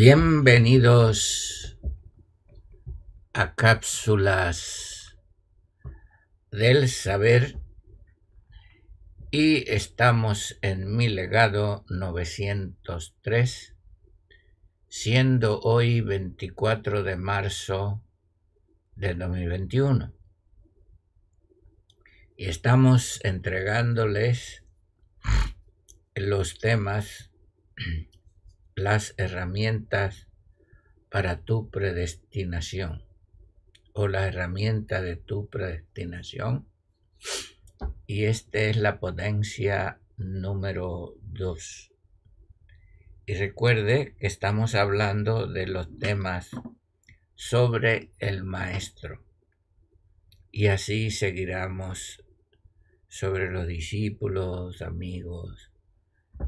Bienvenidos a cápsulas del saber y estamos en mi legado 903, siendo hoy 24 de marzo del 2021. Y estamos entregándoles los temas las herramientas para tu predestinación o la herramienta de tu predestinación. Y esta es la potencia número 2. Y recuerde que estamos hablando de los temas sobre el maestro. Y así seguiremos sobre los discípulos, amigos,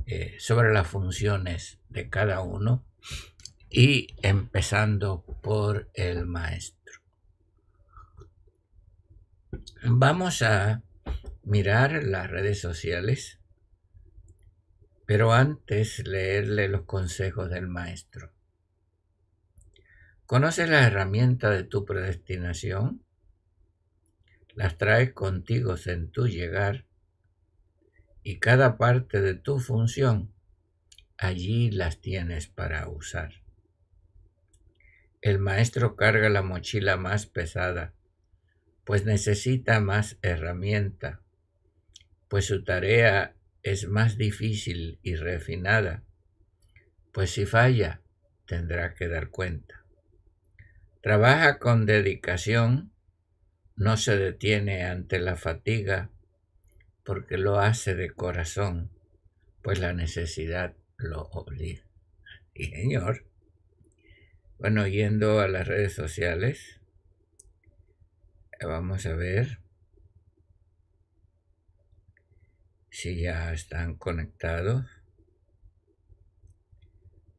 eh, sobre las funciones de cada uno y empezando por el maestro. Vamos a mirar las redes sociales, pero antes leerle los consejos del maestro. ¿Conoces la herramienta de tu predestinación? Las traes contigo en tu llegar y cada parte de tu función, allí las tienes para usar. El maestro carga la mochila más pesada, pues necesita más herramienta, pues su tarea es más difícil y refinada, pues si falla, tendrá que dar cuenta. Trabaja con dedicación, no se detiene ante la fatiga, porque lo hace de corazón, pues la necesidad lo obliga. Y señor, bueno, yendo a las redes sociales, vamos a ver si ya están conectados.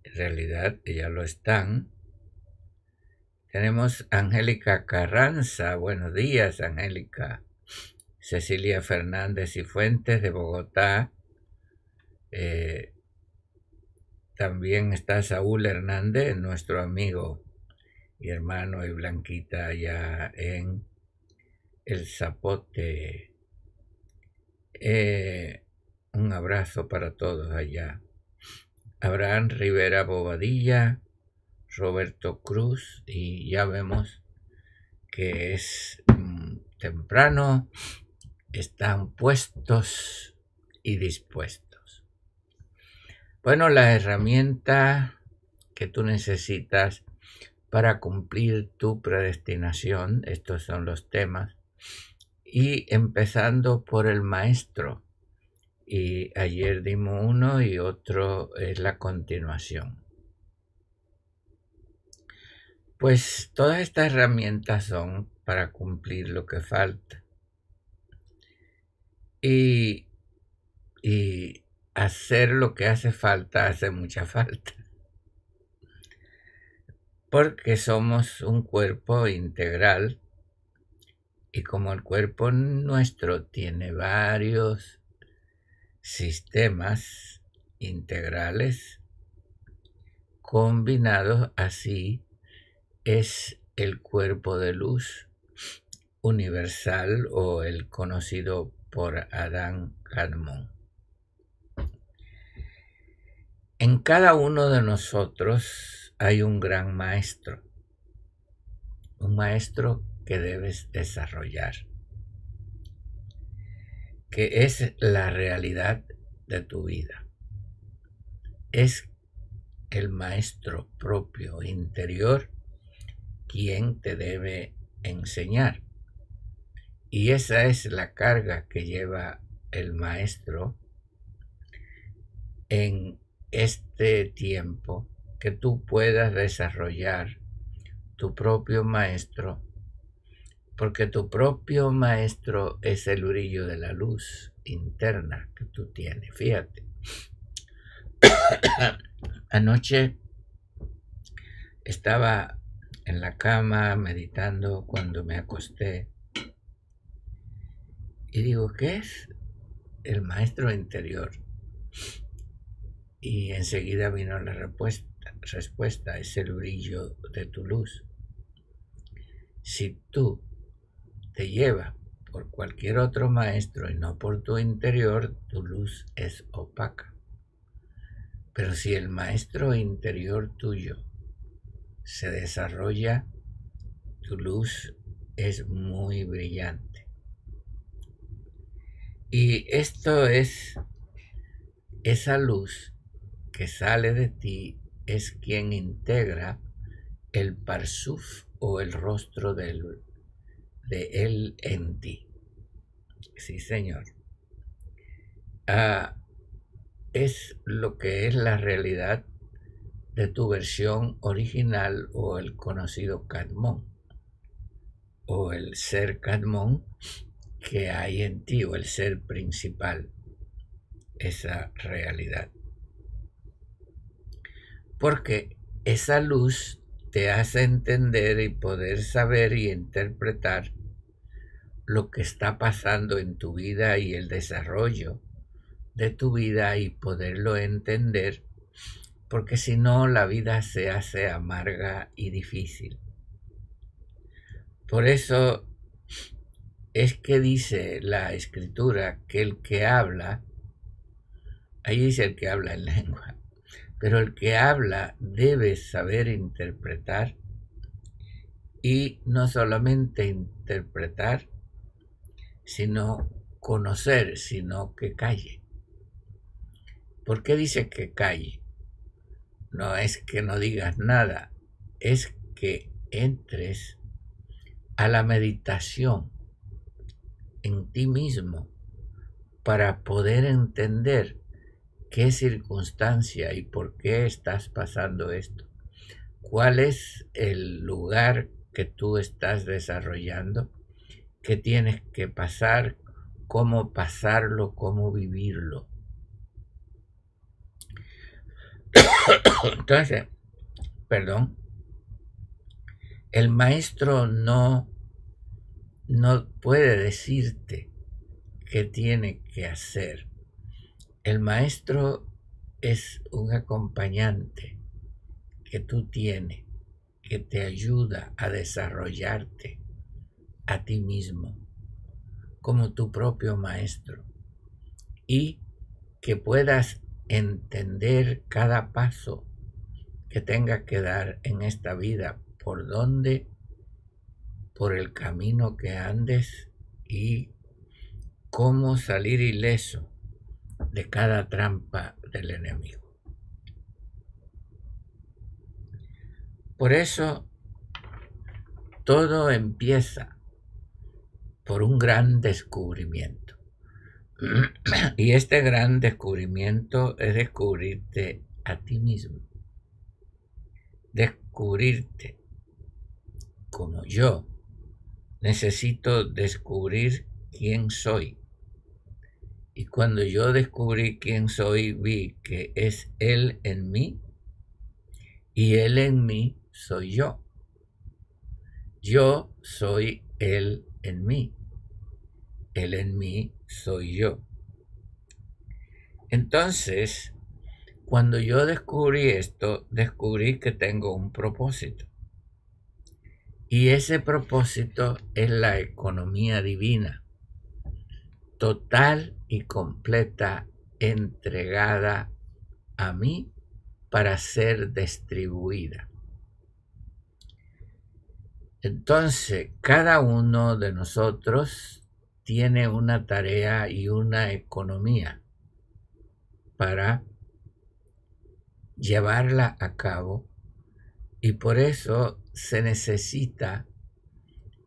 En realidad ya lo están. Tenemos Angélica Carranza. Buenos días, Angélica. Cecilia Fernández y Fuentes de Bogotá. Eh, también está Saúl Hernández, nuestro amigo y hermano y Blanquita allá en El Zapote. Eh, un abrazo para todos allá. Abraham Rivera Bobadilla, Roberto Cruz y ya vemos que es mm, temprano están puestos y dispuestos. Bueno, la herramienta que tú necesitas para cumplir tu predestinación, estos son los temas, y empezando por el maestro. Y ayer dimos uno y otro es la continuación. Pues todas estas herramientas son para cumplir lo que falta y, y hacer lo que hace falta hace mucha falta. Porque somos un cuerpo integral y como el cuerpo nuestro tiene varios sistemas integrales combinados así es el cuerpo de luz universal o el conocido por Adán Cadmon. En cada uno de nosotros hay un gran maestro, un maestro que debes desarrollar, que es la realidad de tu vida. Es el maestro propio interior quien te debe enseñar. Y esa es la carga que lleva el maestro en este tiempo, que tú puedas desarrollar tu propio maestro, porque tu propio maestro es el brillo de la luz interna que tú tienes. Fíjate. Anoche estaba en la cama meditando cuando me acosté y digo, ¿qué es el maestro interior? Y enseguida vino la respuesta, respuesta, es el brillo de tu luz. Si tú te llevas por cualquier otro maestro y no por tu interior, tu luz es opaca. Pero si el maestro interior tuyo se desarrolla, tu luz es muy brillante. Y esto es esa luz que sale de ti es quien integra el parsuf o el rostro de él en ti. Sí, Señor. Ah, es lo que es la realidad de tu versión original o el conocido Cadmón o el ser Cadmón que hay en ti o el ser principal, esa realidad porque esa luz te hace entender y poder saber y interpretar lo que está pasando en tu vida y el desarrollo de tu vida y poderlo entender, porque si no la vida se hace amarga y difícil. Por eso es que dice la escritura que el que habla, ahí dice el que habla en lengua, pero el que habla debe saber interpretar y no solamente interpretar, sino conocer, sino que calle. ¿Por qué dice que calle? No es que no digas nada, es que entres a la meditación en ti mismo para poder entender qué circunstancia y por qué estás pasando esto. ¿Cuál es el lugar que tú estás desarrollando? ¿Qué tienes que pasar? ¿Cómo pasarlo? ¿Cómo vivirlo? Entonces, perdón, el maestro no, no puede decirte qué tiene que hacer. El maestro es un acompañante que tú tienes, que te ayuda a desarrollarte a ti mismo como tu propio maestro y que puedas entender cada paso que tenga que dar en esta vida, por dónde, por el camino que andes y cómo salir ileso de cada trampa del enemigo. Por eso, todo empieza por un gran descubrimiento. Y este gran descubrimiento es descubrirte a ti mismo. Descubrirte como yo. Necesito descubrir quién soy y cuando yo descubrí quién soy, vi que es Él en mí y Él en mí soy yo. Yo soy Él en mí. Él en mí soy yo. Entonces, cuando yo descubrí esto, descubrí que tengo un propósito. Y ese propósito es la economía divina total y completa entregada a mí para ser distribuida. Entonces, cada uno de nosotros tiene una tarea y una economía. para llevarla a cabo y por eso se necesita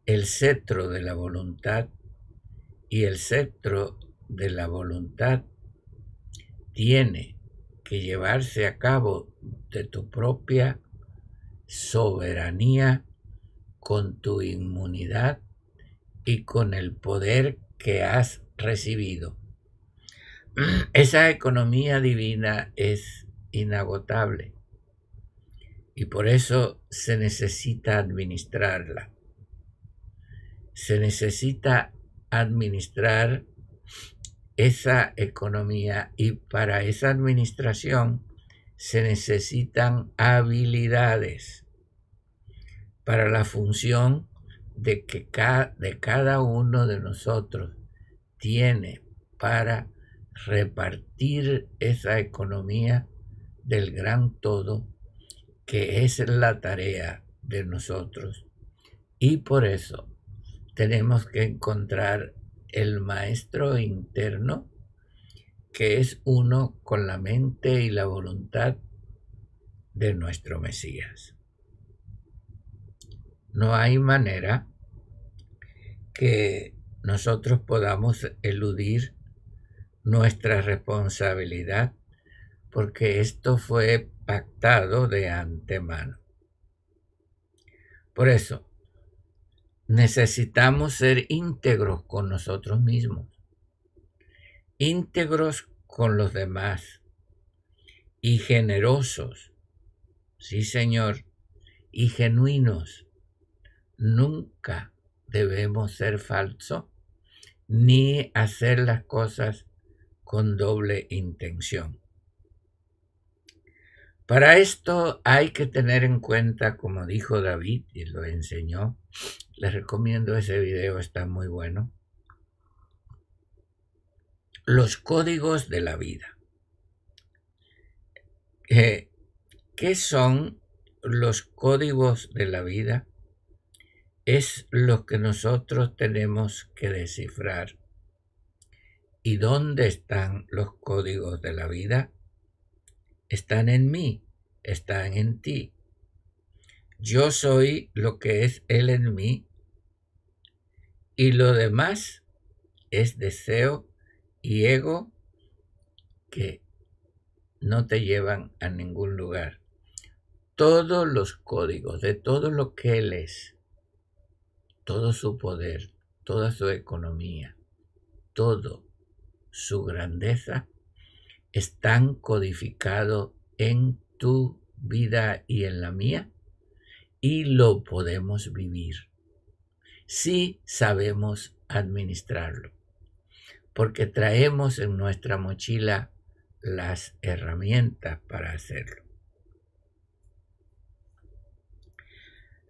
el cetro de la voluntad y el cetro de la voluntad tiene que llevarse a cabo de tu propia soberanía con tu inmunidad y con el poder que has recibido. Esa economía divina es inagotable y por eso se necesita administrarla. Se necesita administrar esa economía y para esa administración se necesitan habilidades para la función de que de cada uno de nosotros tiene para repartir esa economía del gran todo que es la tarea de nosotros. Y por eso tenemos que encontrar el maestro interno que es uno con la mente y la voluntad de nuestro Mesías. No hay manera que nosotros podamos eludir nuestra responsabilidad porque esto fue pactado de antemano. Por eso, necesitamos ser íntegros con nosotros mismos, íntegros con los demás y generosos, sí Señor, y genuinos. Nunca debemos ser falsos ni hacer las cosas con doble intención. Para esto hay que tener en cuenta, como dijo David y lo enseñó, les recomiendo ese video, está muy bueno, los códigos de la vida. Eh, ¿Qué son los códigos de la vida? Es lo que nosotros tenemos que descifrar. ¿Y dónde están los códigos de la vida? Están en mí, están en ti. Yo soy lo que es Él en mí y lo demás es deseo y ego que no te llevan a ningún lugar. Todos los códigos de todo lo que Él es, todo su poder, toda su economía, todo su grandeza, están codificados en tu vida y en la mía y lo podemos vivir si sabemos administrarlo, porque traemos en nuestra mochila las herramientas para hacerlo.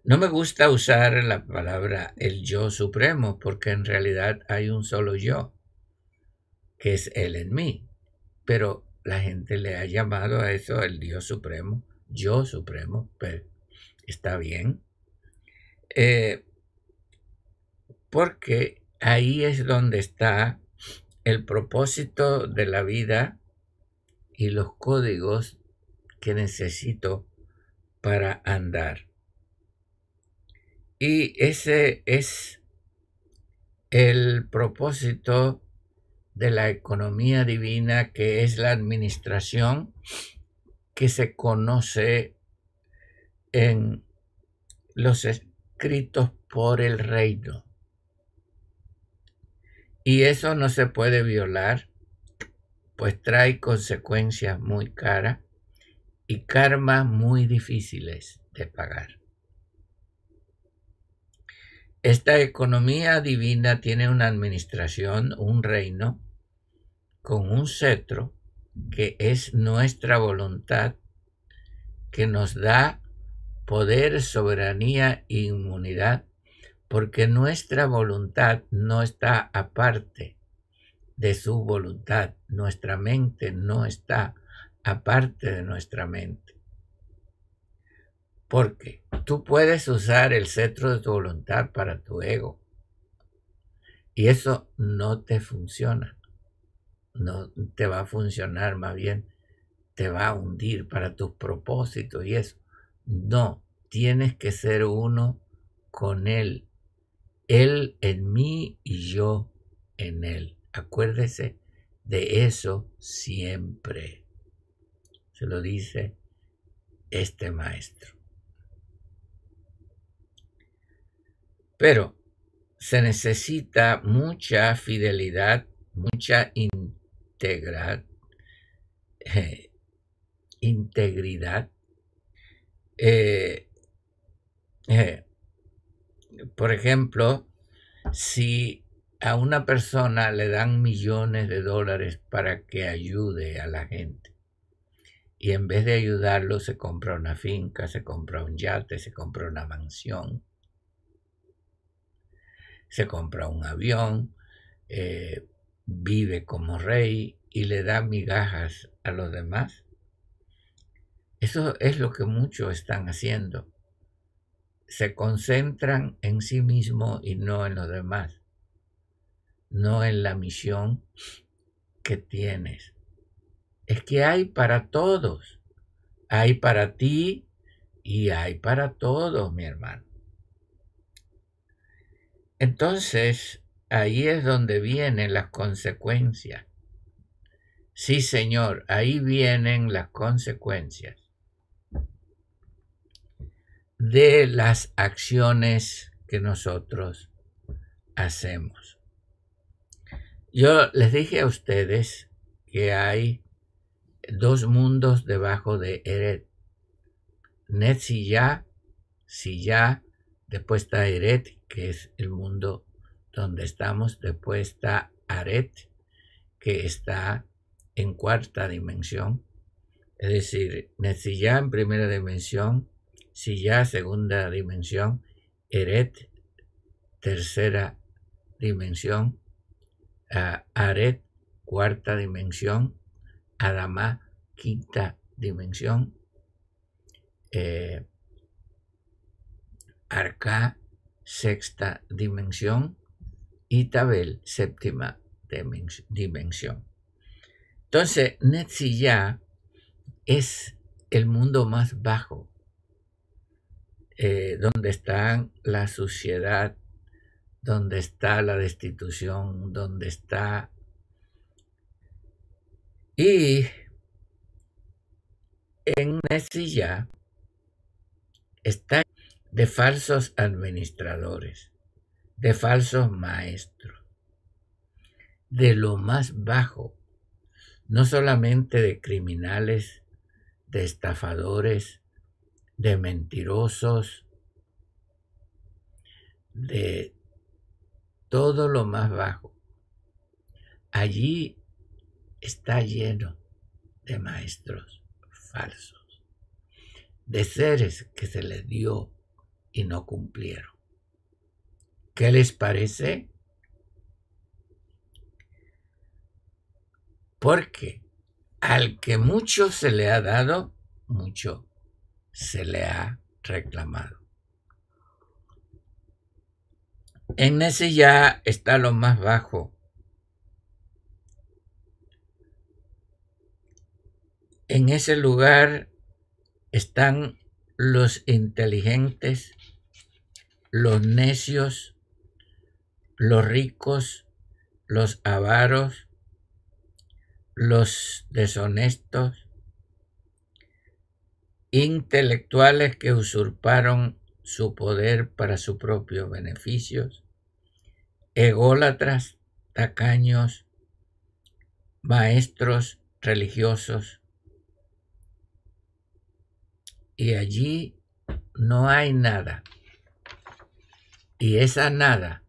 No me gusta usar la palabra el yo supremo porque en realidad hay un solo yo, que es él en mí pero la gente le ha llamado a eso el Dios Supremo, yo Supremo, pero está bien. Eh, porque ahí es donde está el propósito de la vida y los códigos que necesito para andar. Y ese es el propósito de la economía divina, que es la administración que se conoce en los escritos por el reino. Y eso no se puede violar, pues trae consecuencias muy caras y karma muy difíciles de pagar. Esta economía divina tiene una administración, un reino, con un cetro que es nuestra voluntad, que nos da poder, soberanía e inmunidad, porque nuestra voluntad no está aparte de su voluntad, nuestra mente no está aparte de nuestra mente. Porque tú puedes usar el cetro de tu voluntad para tu ego y eso no te funciona no te va a funcionar, más bien te va a hundir para tus propósitos y eso. No, tienes que ser uno con Él. Él en mí y yo en Él. Acuérdese de eso siempre. Se lo dice este maestro. Pero se necesita mucha fidelidad, mucha integridad, eh, integridad. Eh, eh, por ejemplo, si a una persona le dan millones de dólares para que ayude a la gente y en vez de ayudarlo se compra una finca, se compra un yate, se compra una mansión, se compra un avión, vive como rey y le da migajas a los demás. Eso es lo que muchos están haciendo. Se concentran en sí mismo y no en los demás, no en la misión que tienes. Es que hay para todos. Hay para ti y hay para todos, mi hermano. Entonces, ahí es donde vienen las consecuencias. Sí, Señor, ahí vienen las consecuencias de las acciones que nosotros hacemos. Yo les dije a ustedes que hay dos mundos debajo de Eret. Net si ya, si ya, después está Eret, que es el mundo donde estamos, después está Aret, que está en cuarta dimensión, es decir, ya en primera dimensión, si ya segunda dimensión, Eret tercera dimensión, Aret cuarta dimensión, Adama quinta dimensión, eh, Arca sexta dimensión y Tabel séptima dimensión. Entonces, ya es el mundo más bajo eh, donde está la suciedad, donde está la destitución, donde está... Y en Nesilla está de falsos administradores, de falsos maestros, de lo más bajo, no solamente de criminales, de estafadores, de mentirosos, de todo lo más bajo. Allí está lleno de maestros falsos, de seres que se les dio y no cumplieron. ¿Qué les parece? Porque al que mucho se le ha dado, mucho se le ha reclamado. En ese ya está lo más bajo. En ese lugar están los inteligentes, los necios, los ricos, los avaros, los deshonestos, intelectuales que usurparon su poder para sus propios beneficios, ególatras, tacaños, maestros religiosos. Y allí no hay nada. Y esa nada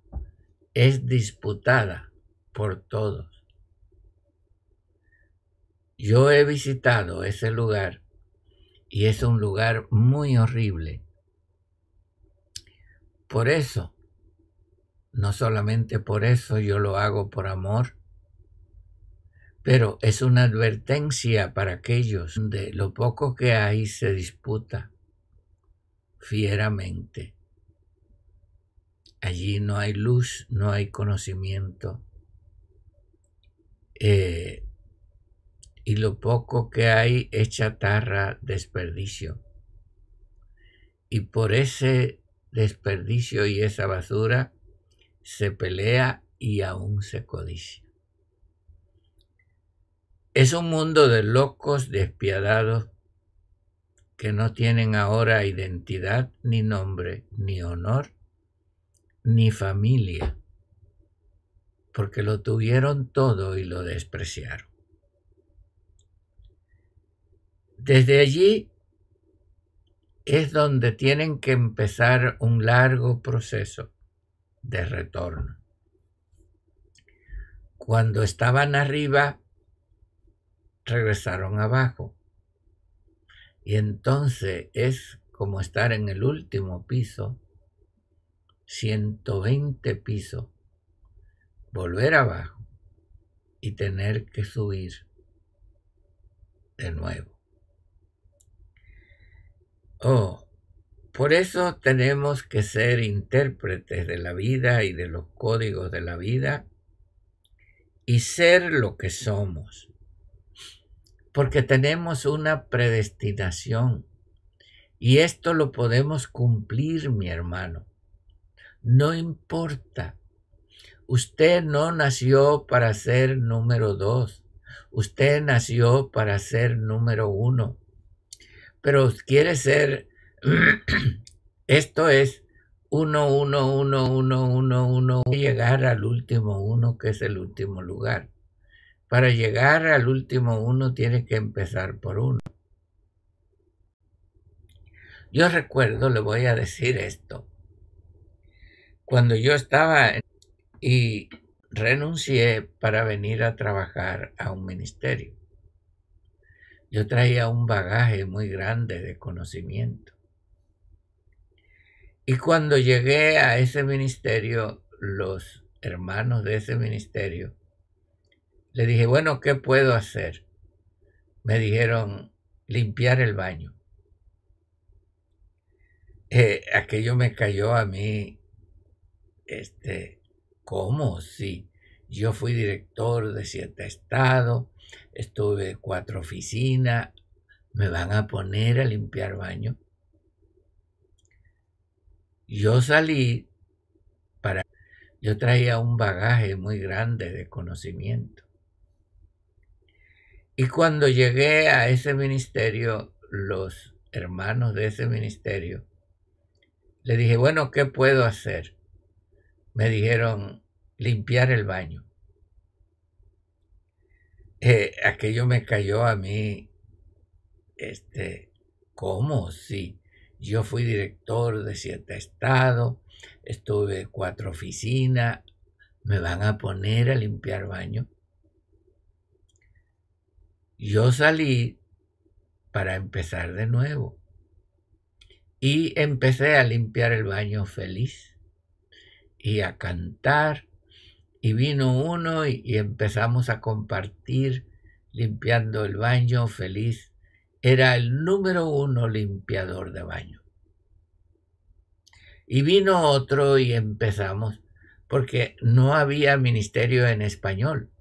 es disputada por todos. Yo he visitado ese lugar y es un lugar muy horrible. Por eso, no solamente por eso yo lo hago por amor, pero es una advertencia para aquellos de lo poco que hay se disputa fieramente. Allí no hay luz, no hay conocimiento. Eh, y lo poco que hay es chatarra, desperdicio. Y por ese desperdicio y esa basura se pelea y aún se codicia. Es un mundo de locos despiadados que no tienen ahora identidad, ni nombre, ni honor, ni familia, porque lo tuvieron todo y lo despreciaron. Desde allí es donde tienen que empezar un largo proceso de retorno. Cuando estaban arriba, regresaron abajo. Y entonces es como estar en el último piso, 120 pisos, volver abajo y tener que subir de nuevo. Oh, por eso tenemos que ser intérpretes de la vida y de los códigos de la vida y ser lo que somos. Porque tenemos una predestinación y esto lo podemos cumplir, mi hermano. No importa. Usted no nació para ser número dos. Usted nació para ser número uno pero quiere ser, esto es uno, uno, uno, uno, uno, uno, llegar al último uno, que es el último lugar. Para llegar al último uno tiene que empezar por uno. Yo recuerdo, le voy a decir esto, cuando yo estaba y renuncié para venir a trabajar a un ministerio. Yo traía un bagaje muy grande de conocimiento. Y cuando llegué a ese ministerio, los hermanos de ese ministerio, le dije, bueno, ¿qué puedo hacer? Me dijeron, limpiar el baño. Eh, aquello me cayó a mí, este, ¿cómo? Sí, yo fui director de siete estados, estuve cuatro oficinas, me van a poner a limpiar baño. Yo salí para... Yo traía un bagaje muy grande de conocimiento. Y cuando llegué a ese ministerio, los hermanos de ese ministerio, le dije, bueno, ¿qué puedo hacer? Me dijeron, limpiar el baño. Eh, aquello me cayó a mí, este, ¿cómo? Sí, yo fui director de siete estados, estuve cuatro oficinas, me van a poner a limpiar baño. Yo salí para empezar de nuevo y empecé a limpiar el baño feliz y a cantar y vino uno y, empezamos a compartir limpiando el baño feliz. Era el número uno limpiador de baño. Y vino otro y empezamos, porque no había ministerio en español.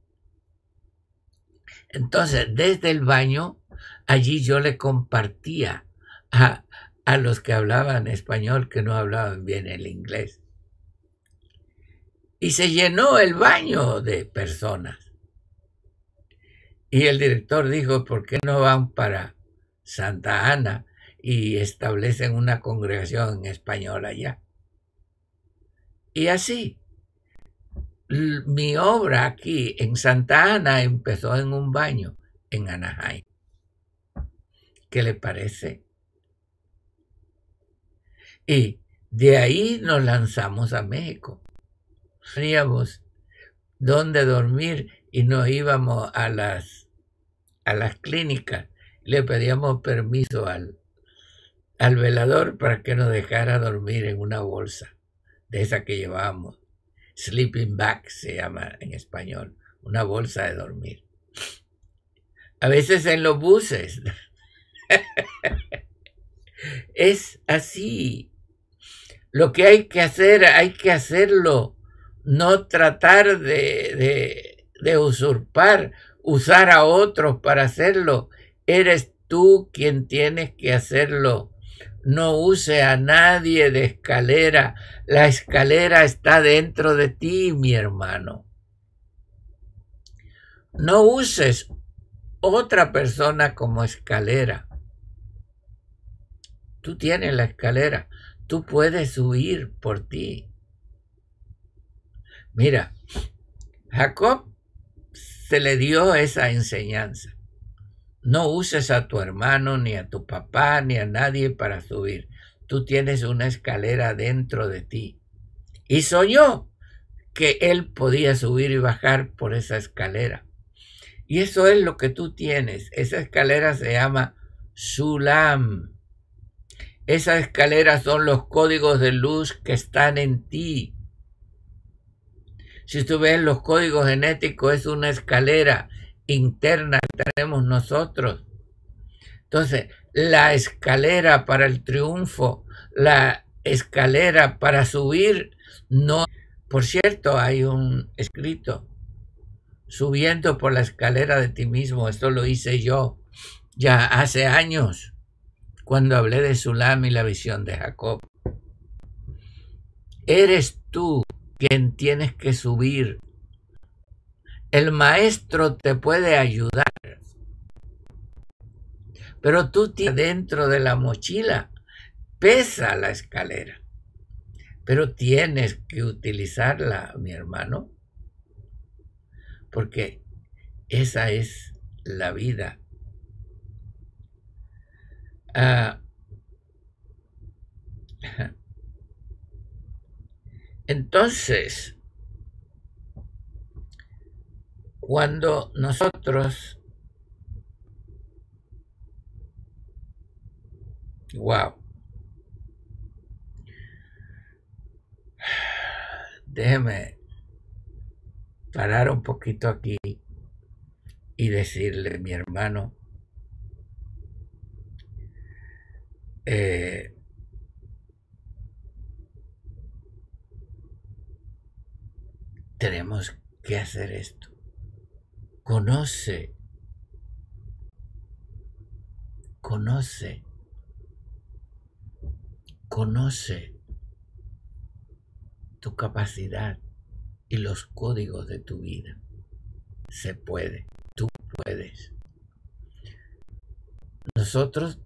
Entonces, desde el baño, allí yo le compartía a, a los que hablaban español que no hablaban bien el inglés y se llenó el baño de personas. Y el director dijo, ¿por qué no van para Santa Ana y establecen una congregación en español allá? Y así, mi obra aquí en Santa Ana empezó en un baño en Anaheim. ¿Qué le parece? Y de ahí nos lanzamos a México teníamos dónde dormir y nos íbamos a las, a las clínicas. Le pedíamos permiso al, al velador para que nos dejara dormir en una bolsa de esa que llevábamos. Sleeping bag se llama en español, una bolsa de dormir. A veces en los buses. es así. Lo que hay que hacer, hay que hacerlo no tratar de, usurpar usar a otros para hacerlo. Eres tú quien tienes que hacerlo. No use a nadie de escalera. La escalera está dentro de ti, mi hermano. No uses otra persona como escalera. Tú tienes la escalera. Tú puedes subir por ti. Mira, Jacob se le dio esa enseñanza. No uses a tu hermano, ni a tu papá, ni a nadie para subir. Tú tienes una escalera dentro de ti. Y soñó que él podía subir y bajar por esa escalera. Y eso es lo que tú tienes. Esa escalera se llama Sulam. Esas escaleras son los códigos de luz que están en ti. Si tú ves los códigos genéticos, es una escalera interna que tenemos nosotros. Entonces, la escalera para el triunfo, la escalera para subir, no. Por cierto, hay un escrito, subiendo por la escalera de ti mismo, esto lo hice yo ya hace años, cuando hablé de Sulam y la visión de Jacob. Eres tú quien tienes que subir el maestro te puede ayudar, pero tú tienes dentro de la mochila, pesa la escalera, pero tienes que utilizarla, mi hermano, porque esa es la vida. Ah, entonces, Cuando nosotros, wow, déjeme parar un poquito aquí y decirle, mi hermano, eh, tenemos que hacer esto conoce, conoce, conoce tu capacidad y los códigos de tu vida. Se puede, tú puedes. Nosotros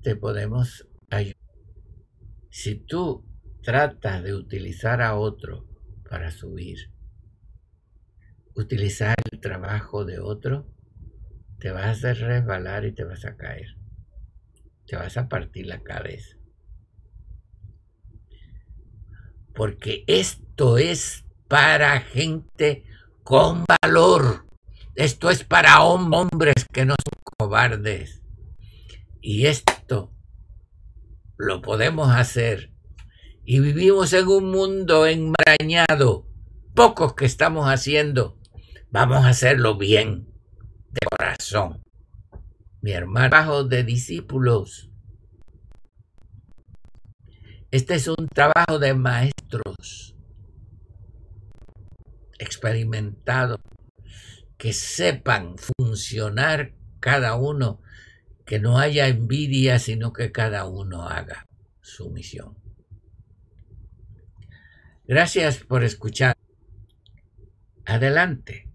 te podemos ayudar. Si tú tratas de utilizar a otro para subir, utilizar el trabajo de otro, te vas a resbalar y te vas a caer. Te vas a partir la cabeza. Porque esto es para gente con valor. Esto es para hombres que no son cobardes. Y esto lo podemos hacer. Y vivimos en un mundo enmarañado. Pocos que estamos haciendo Vamos a hacerlo bien, de corazón. Mi hermano, trabajo de discípulos. Este es un trabajo de maestros experimentados que sepan funcionar cada uno, que no haya envidia, sino que cada uno haga su misión. Gracias por escuchar. Adelante.